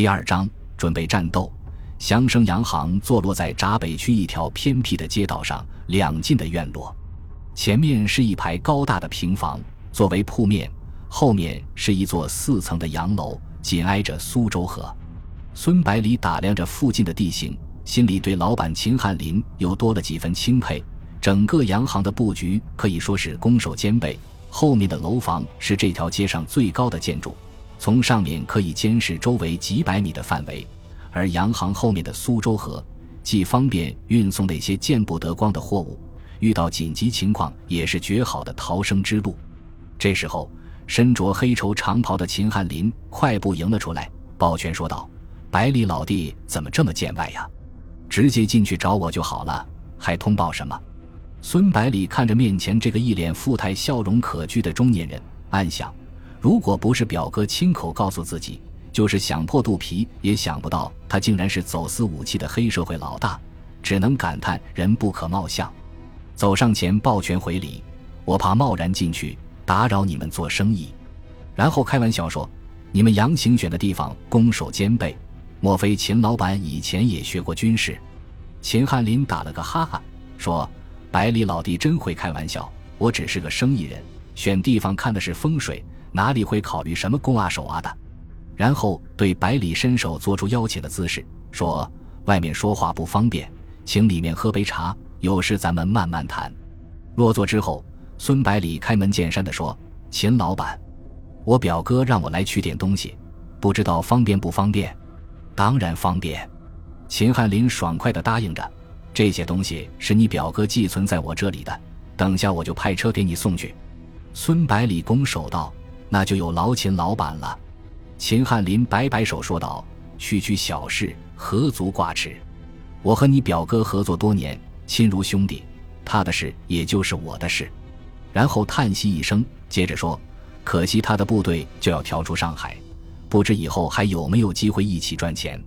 第二章准备战斗。祥生洋行坐落在闸北区一条偏僻的街道上，两进的院落，前面是一排高大的平房作为铺面，后面是一座四层的洋楼，紧挨着苏州河。孙百里打量着附近的地形，心里对老板秦汉林又多了几分钦佩。整个洋行的布局可以说是攻守兼备。后面的楼房是这条街上最高的建筑。从上面可以监视周围几百米的范围，而洋行后面的苏州河既方便运送那些见不得光的货物，遇到紧急情况也是绝好的逃生之路。这时候，身着黑绸长袍的秦汉林快步迎了出来，抱拳说道：“百里老弟怎么这么见外呀？直接进去找我就好了，还通报什么？”孙百里看着面前这个一脸富态、笑容可掬的中年人，暗想。如果不是表哥亲口告诉自己，就是想破肚皮也想不到他竟然是走私武器的黑社会老大，只能感叹人不可貌相。走上前抱拳回礼，我怕贸然进去打扰你们做生意。然后开玩笑说：“你们杨行选的地方攻守兼备，莫非秦老板以前也学过军事？”秦汉林打了个哈哈，说：“百里老弟真会开玩笑，我只是个生意人，选地方看的是风水。”哪里会考虑什么攻啊守啊的？然后对百里伸手做出邀请的姿势，说：“外面说话不方便，请里面喝杯茶，有事咱们慢慢谈。”落座之后，孙百里开门见山地说：“秦老板，我表哥让我来取点东西，不知道方便不方便？”“当然方便。”秦汉林爽快地答应着：“这些东西是你表哥寄存在我这里的，等下我就派车给你送去。”孙百里拱手道。那就有劳秦老板了，秦汉林摆摆手说道：“区区小事，何足挂齿？我和你表哥合作多年，亲如兄弟，他的事也就是我的事。”然后叹息一声，接着说：“可惜他的部队就要调出上海，不知以后还有没有机会一起赚钱。”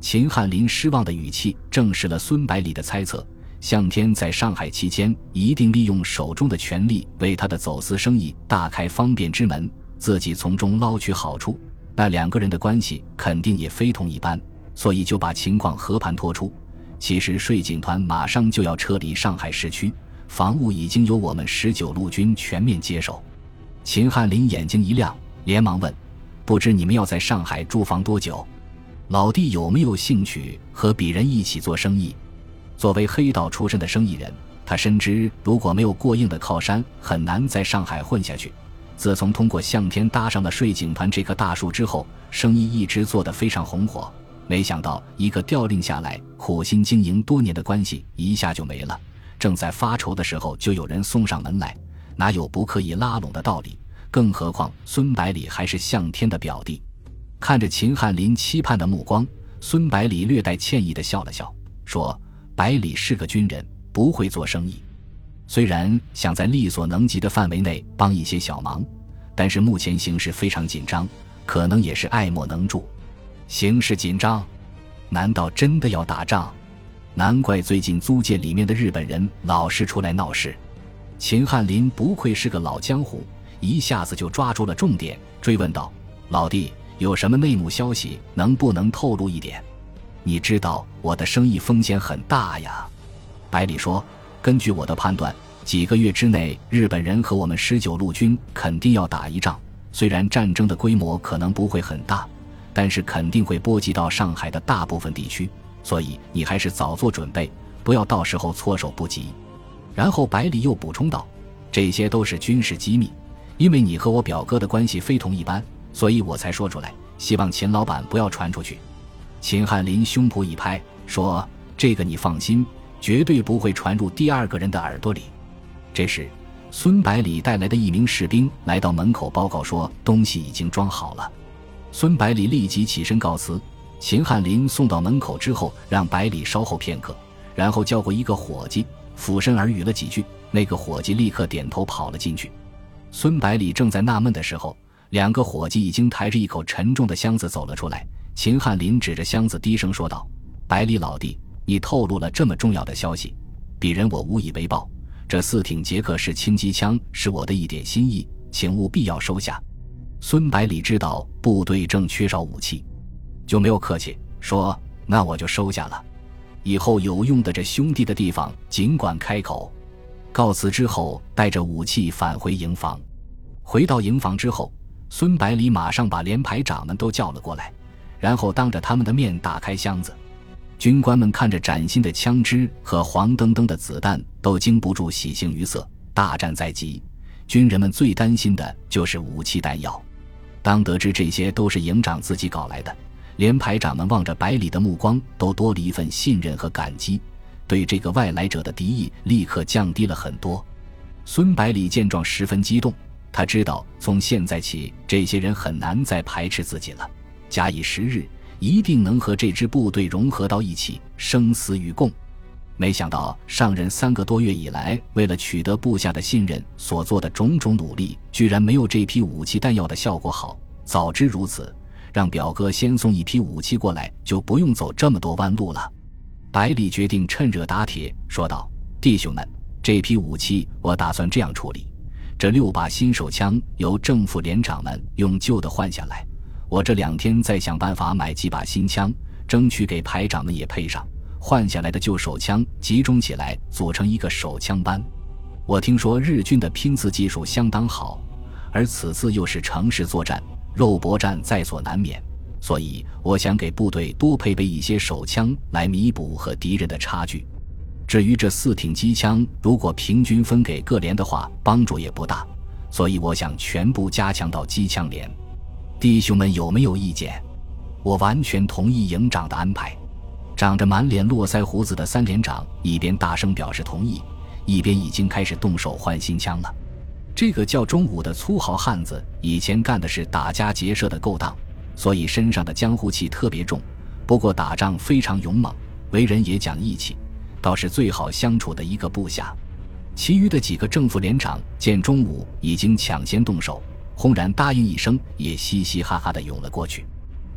秦汉林失望的语气证实了孙百里的猜测。向天在上海期间，一定利用手中的权力为他的走私生意大开方便之门，自己从中捞取好处。那两个人的关系肯定也非同一般，所以就把情况和盘托出。其实税警团马上就要撤离上海市区，防务已经由我们十九路军全面接手。秦汉林眼睛一亮，连忙问：“不知你们要在上海驻防多久？老弟有没有兴趣和鄙人一起做生意？”作为黑道出身的生意人，他深知如果没有过硬的靠山，很难在上海混下去。自从通过向天搭上了税警团这棵大树之后，生意一直做得非常红火。没想到一个调令下来，苦心经营多年的关系一下就没了。正在发愁的时候，就有人送上门来，哪有不可以拉拢的道理？更何况孙百里还是向天的表弟。看着秦汉林期盼的目光，孙百里略带歉意的笑了笑，说。百里是个军人，不会做生意。虽然想在力所能及的范围内帮一些小忙，但是目前形势非常紧张，可能也是爱莫能助。形势紧张，难道真的要打仗？难怪最近租界里面的日本人老是出来闹事。秦汉林不愧是个老江湖，一下子就抓住了重点，追问道：“老弟，有什么内幕消息，能不能透露一点？”你知道我的生意风险很大呀，百里说：“根据我的判断，几个月之内，日本人和我们十九路军肯定要打一仗。虽然战争的规模可能不会很大，但是肯定会波及到上海的大部分地区。所以你还是早做准备，不要到时候措手不及。”然后百里又补充道：“这些都是军事机密，因为你和我表哥的关系非同一般，所以我才说出来，希望秦老板不要传出去。”秦汉林胸脯一拍，说：“这个你放心，绝对不会传入第二个人的耳朵里。”这时，孙百里带来的一名士兵来到门口报告说：“东西已经装好了。”孙百里立即起身告辞。秦汉林送到门口之后，让百里稍后片刻，然后叫过一个伙计，俯身耳语了几句。那个伙计立刻点头跑了进去。孙百里正在纳闷的时候，两个伙计已经抬着一口沉重的箱子走了出来。秦汉林指着箱子低声说道：“百里老弟，你透露了这么重要的消息，鄙人我无以为报。这四挺捷克式轻机枪是我的一点心意，请务必要收下。”孙百里知道部队正缺少武器，就没有客气，说：“那我就收下了。以后有用的这兄弟的地方，尽管开口。”告辞之后，带着武器返回营房。回到营房之后，孙百里马上把连排长们都叫了过来，然后当着他们的面打开箱子。军官们看着崭新的枪支和黄澄澄的子弹，都经不住喜形于色。大战在即，军人们最担心的就是武器弹药。当得知这些都是营长自己搞来的，连排长们望着百里的目光都多了一份信任和感激，对这个外来者的敌意立刻降低了很多。孙百里见状十分激动，他知道从现在起，这些人很难再排斥自己了。假以时日。一定能和这支部队融合到一起，生死与共。没想到上任三个多月以来，为了取得部下的信任所做的种种努力，居然没有这批武器弹药的效果好。早知如此，让表哥先送一批武器过来，就不用走这么多弯路了。百里决定趁热打铁，说道：“弟兄们，这批武器我打算这样处理：这六把新手枪由正副连长们用旧的换下来。”我这两天再想办法买几把新枪，争取给排长们也配上换下来的旧手枪，集中起来组成一个手枪班。我听说日军的拼刺技术相当好，而此次又是城市作战，肉搏战在所难免，所以我想给部队多配备一些手枪来弥补和敌人的差距。至于这四挺机枪，如果平均分给各连的话，帮助也不大，所以我想全部加强到机枪连。弟兄们有没有意见？我完全同意营长的安排。长着满脸络腮胡子的三连长一边大声表示同意，一边已经开始动手换新枪了。这个叫钟武的粗豪汉子以前干的是打家劫舍的勾当，所以身上的江湖气特别重。不过打仗非常勇猛，为人也讲义气，倒是最好相处的一个部下。其余的几个正副连长见钟武已经抢先动手。轰然答应一声，也嘻嘻哈哈地涌了过去。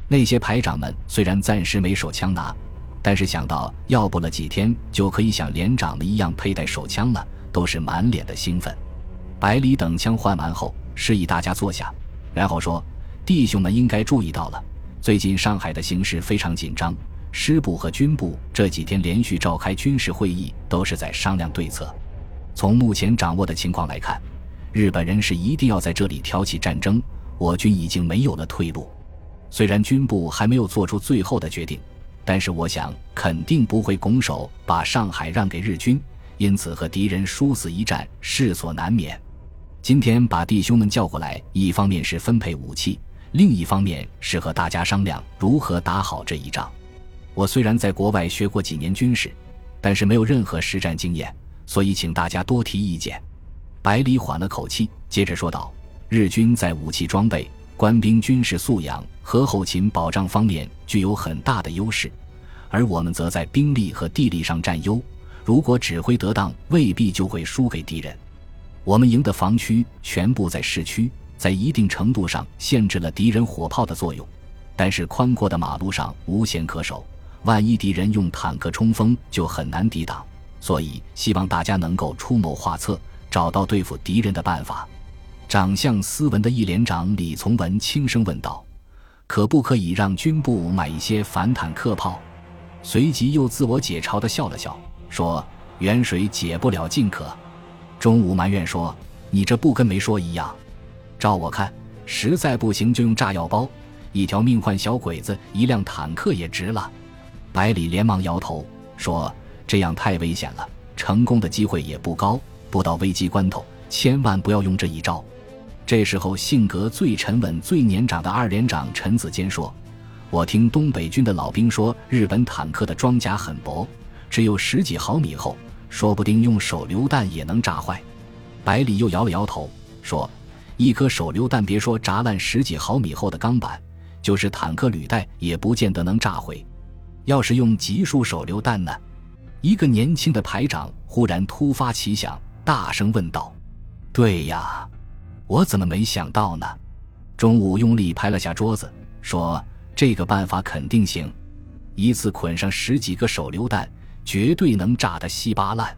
那些排长们虽然暂时没手枪拿，但是想到要不了几天就可以像连长们一样佩戴手枪了，都是满脸的兴奋。百里等枪换完后，示意大家坐下，然后说：“弟兄们应该注意到了，最近上海的形势非常紧张，师部和军部这几天连续召开军事会议，都是在商量对策。从目前掌握的情况来看。”日本人是一定要在这里挑起战争，我军已经没有了退路。虽然军部还没有做出最后的决定，但是我想肯定不会拱手把上海让给日军，因此和敌人殊死一战势所难免。今天把弟兄们叫过来，一方面是分配武器，另一方面是和大家商量如何打好这一仗。我虽然在国外学过几年军事，但是没有任何实战经验，所以请大家多提意见。百里缓了口气，接着说道：“日军在武器装备、官兵军事素养和后勤保障方面具有很大的优势，而我们则在兵力和地利上占优。如果指挥得当，未必就会输给敌人。我们营的防区全部在市区，在一定程度上限制了敌人火炮的作用，但是宽阔的马路上无险可守。万一敌人用坦克冲锋，就很难抵挡。所以，希望大家能够出谋划策。”找到对付敌人的办法。长相斯文的一连长李从文轻声问道：“可不可以让军部买一些反坦克炮？”随即又自我解嘲的笑了笑，说：“远水解不了近渴。”中午埋怨说：“你这不跟没说一样？照我看，实在不行就用炸药包，一条命换小鬼子，一辆坦克也值了。”百里连忙摇头说：“这样太危险了，成功的机会也不高。”不到危机关头，千万不要用这一招。这时候，性格最沉稳、最年长的二连长陈子坚说：“我听东北军的老兵说，日本坦克的装甲很薄，只有十几毫米厚，说不定用手榴弹也能炸坏。”百里又摇了摇头说：“一颗手榴弹，别说炸烂十几毫米厚的钢板，就是坦克履带也不见得能炸毁。要是用集束手榴弹呢？”一个年轻的排长忽然突发奇想。大声问道：“对呀，我怎么没想到呢？”中午用力拍了下桌子，说：“这个办法肯定行，一次捆上十几个手榴弹，绝对能炸得稀巴烂。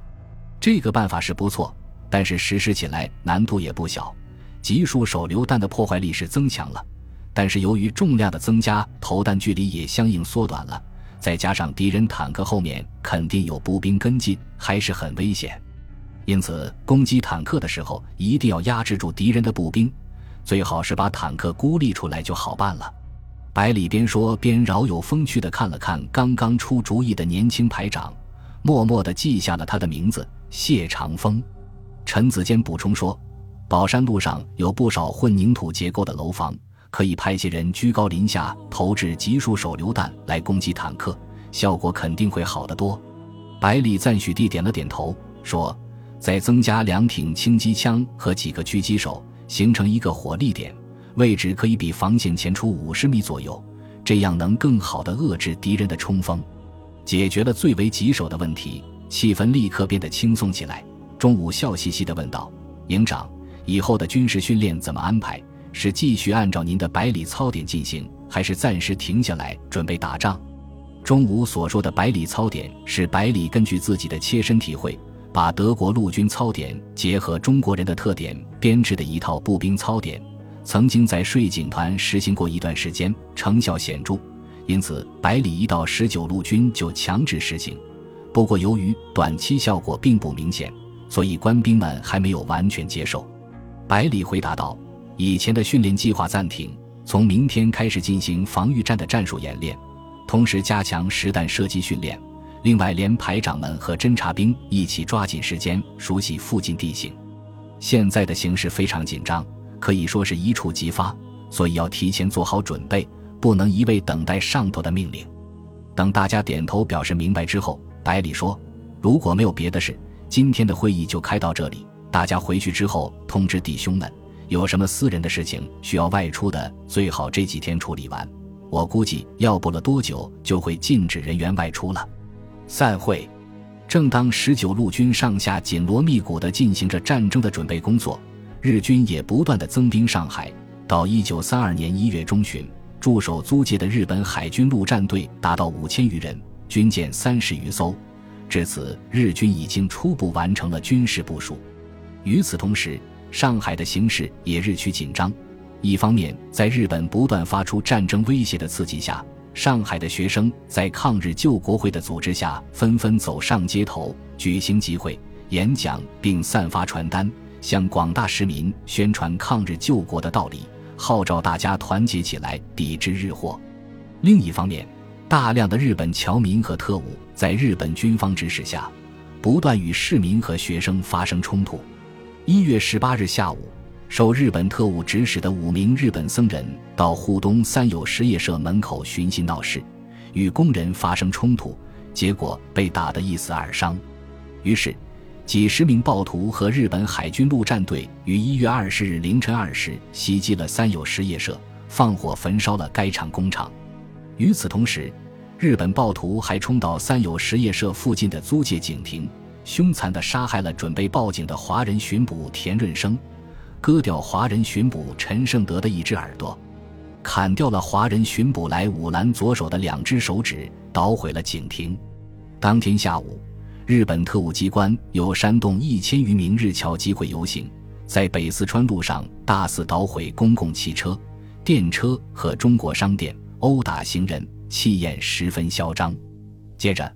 这个办法是不错，但是实施起来难度也不小。集束手榴弹的破坏力是增强了，但是由于重量的增加，投弹距离也相应缩短了。再加上敌人坦克后面肯定有步兵跟进，还是很危险。因此，攻击坦克的时候一定要压制住敌人的步兵，最好是把坦克孤立出来就好办了。百里边说边饶有风趣地看了看刚刚出主意的年轻排长，默默地记下了他的名字谢长风。陈子坚补充说：“宝山路上有不少混凝土结构的楼房。”可以派些人居高临下投掷集束手榴弹来攻击坦克，效果肯定会好得多。百里赞许地点了点头，说：“再增加两挺轻机枪和几个狙击手，形成一个火力点，位置可以比防线前出五十米左右，这样能更好地遏制敌人的冲锋，解决了最为棘手的问题。”气氛立刻变得轻松起来。中午笑嘻嘻地问道：“营长，以后的军事训练怎么安排？”是继续按照您的百里操点进行，还是暂时停下来准备打仗？中午所说的百里操点是百里根据自己的切身体会，把德国陆军操点结合中国人的特点编制的一套步兵操点，曾经在税警团实行过一段时间，成效显著，因此百里一到十九路军就强制实行。不过由于短期效果并不明显，所以官兵们还没有完全接受。百里回答道。以前的训练计划暂停，从明天开始进行防御战的战术演练，同时加强实弹射击训练。另外，连排长们和侦察兵一起抓紧时间熟悉附近地形。现在的形势非常紧张，可以说是一触即发，所以要提前做好准备，不能一味等待上头的命令。等大家点头表示明白之后，百里说：“如果没有别的事，今天的会议就开到这里。大家回去之后通知弟兄们。”有什么私人的事情需要外出的，最好这几天处理完。我估计要不了多久就会禁止人员外出了。散会。正当十九路军上下紧锣密鼓地进行着战争的准备工作，日军也不断地增兵上海。到一九三二年一月中旬，驻守租界的日本海军陆战队达到五千余人，军舰三十余艘。至此，日军已经初步完成了军事部署。与此同时，上海的形势也日趋紧张。一方面，在日本不断发出战争威胁的刺激下，上海的学生在抗日救国会的组织下，纷纷走上街头，举行集会、演讲，并散发传单，向广大市民宣传抗日救国的道理，号召大家团结起来抵制日货。另一方面，大量的日本侨民和特务在日本军方指使下，不断与市民和学生发生冲突。一月十八日下午，受日本特务指使的五名日本僧人到沪东三友实业社门口寻衅闹事，与工人发生冲突，结果被打得一死二伤。于是，几十名暴徒和日本海军陆战队于一月二十日凌晨二时袭击了三友实业社，放火焚烧了该厂工厂。与此同时，日本暴徒还冲到三友实业社附近的租界警亭。凶残地杀害了准备报警的华人巡捕田润生，割掉华人巡捕陈胜德的一只耳朵，砍掉了华人巡捕来武兰左手的两只手指，捣毁了警亭。当天下午，日本特务机关有煽动一千余名日侨集会游行，在北四川路上大肆捣毁公共汽车、电车和中国商店，殴打行人，气焰十分嚣张。接着。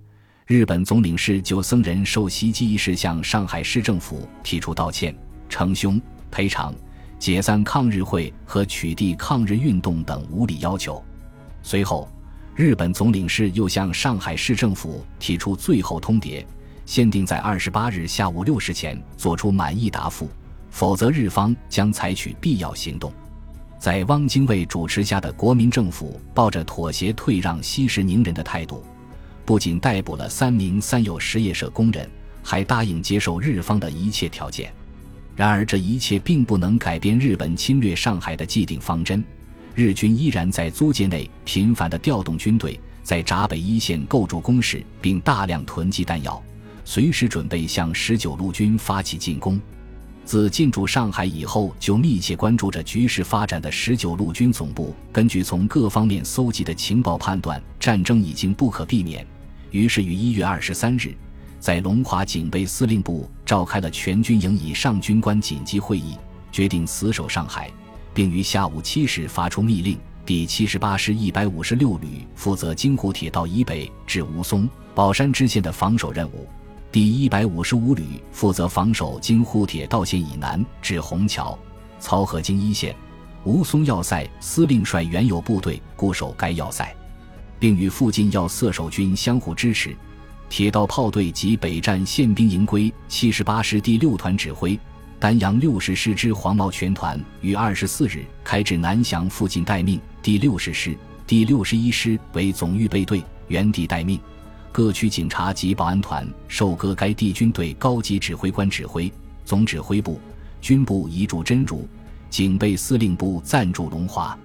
日本总领事就僧人受袭击一事向上海市政府提出道歉、称凶、赔偿、解散抗日会和取缔抗日运动等无理要求。随后，日本总领事又向上海市政府提出最后通牒，限定在二十八日下午六时前作出满意答复，否则日方将采取必要行动。在汪精卫主持下的国民政府抱着妥协退让、息事宁人的态度。不仅逮捕了三名三友实业社工人，还答应接受日方的一切条件。然而，这一切并不能改变日本侵略上海的既定方针。日军依然在租界内频繁地调动军队，在闸北一线构筑工事，并大量囤积弹药，随时准备向十九路军发起进攻。自进驻上海以后，就密切关注着局势发展的十九路军总部，根据从各方面搜集的情报判断，战争已经不可避免。于是于一月二十三日，在龙华警备司令部召开了全军营以上军官紧急会议，决定死守上海，并于下午七时发出密令：第七十八师一百五十六旅负责京沪铁道以北至吴淞、宝山支线的防守任务；第一百五十五旅负责防守京沪铁道线以南至虹桥、漕河泾一线。吴淞要塞司令率原有部队固守该要塞，并与附近要塞守军相互支持。铁道炮队及北站宪兵营归七十八师第六团指挥。丹阳六十师之黄毛全团于二十四日开至南翔附近待命，第六十师、第六十一师为总预备队，原地待命。各区警察及保安团受各该地军队高级指挥官指挥。总指挥部、军部移驻真如，警备司令部暂驻龙华。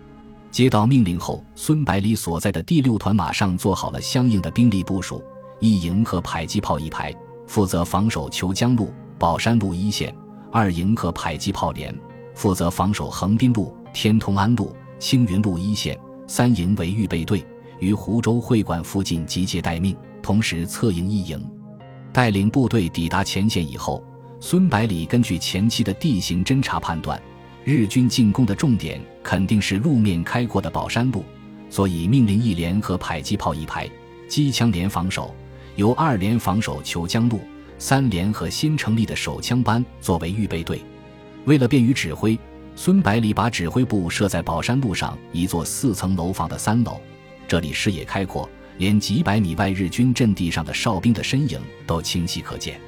接到命令后，孙百里所在的第六团马上做好了相应的兵力部署，一营和迫击炮一排，负责防守虬江路、宝山路一线。二营和迫击炮连负责防守横滨路、天通安路、青云路一线；三营为预备队，于湖州会馆附近集结待命。同时策应一营，带领部队抵达前线以后，孙百里根据前期的地形侦察判断，日军进攻的重点肯定是路面开阔的宝山路，所以命令一连和迫击炮一排，机枪连防守，由二连防守虬江路。三连和新成立的手枪班作为预备队，为了便于指挥，孙百里把指挥部设在宝山路上一座四层楼房的三楼，这里视野开阔，连几百米外日军阵地上的哨兵的身影都清晰可见。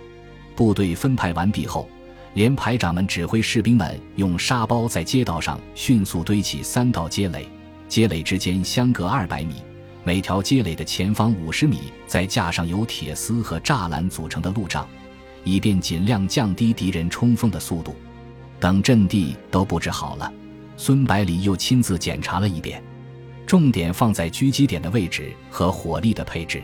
部队分派完毕后，连排长们指挥士兵们用沙包在街道上迅速堆起三道街垒，街垒之间相隔二百米。每条街垒的前方五十米，再架上由铁丝和栅栏组成的路障，以便尽量降低敌人冲锋的速度。等阵地都布置好了，孙百里又亲自检查了一遍，重点放在狙击点的位置和火力的配置。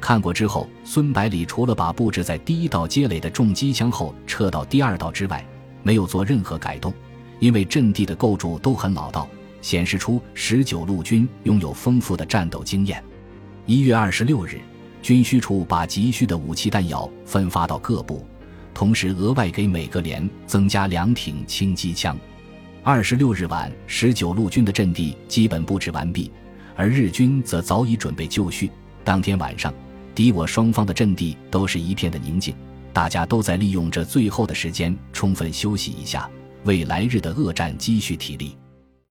看过之后，孙百里除了把布置在第一道街垒的重机枪后撤到第二道之外，没有做任何改动，因为阵地的构筑都很老道。显示出十九路军拥有丰富的战斗经验。一月二十六日，军需处把急需的武器弹药分发到各部，同时额外给每个连增加两挺轻机枪。二十六日晚，十九路军的阵地基本布置完毕，而日军则早已准备就绪。当天晚上，敌我双方的阵地都是一片的宁静，大家都在利用这最后的时间充分休息一下，为来日的恶战积蓄体力。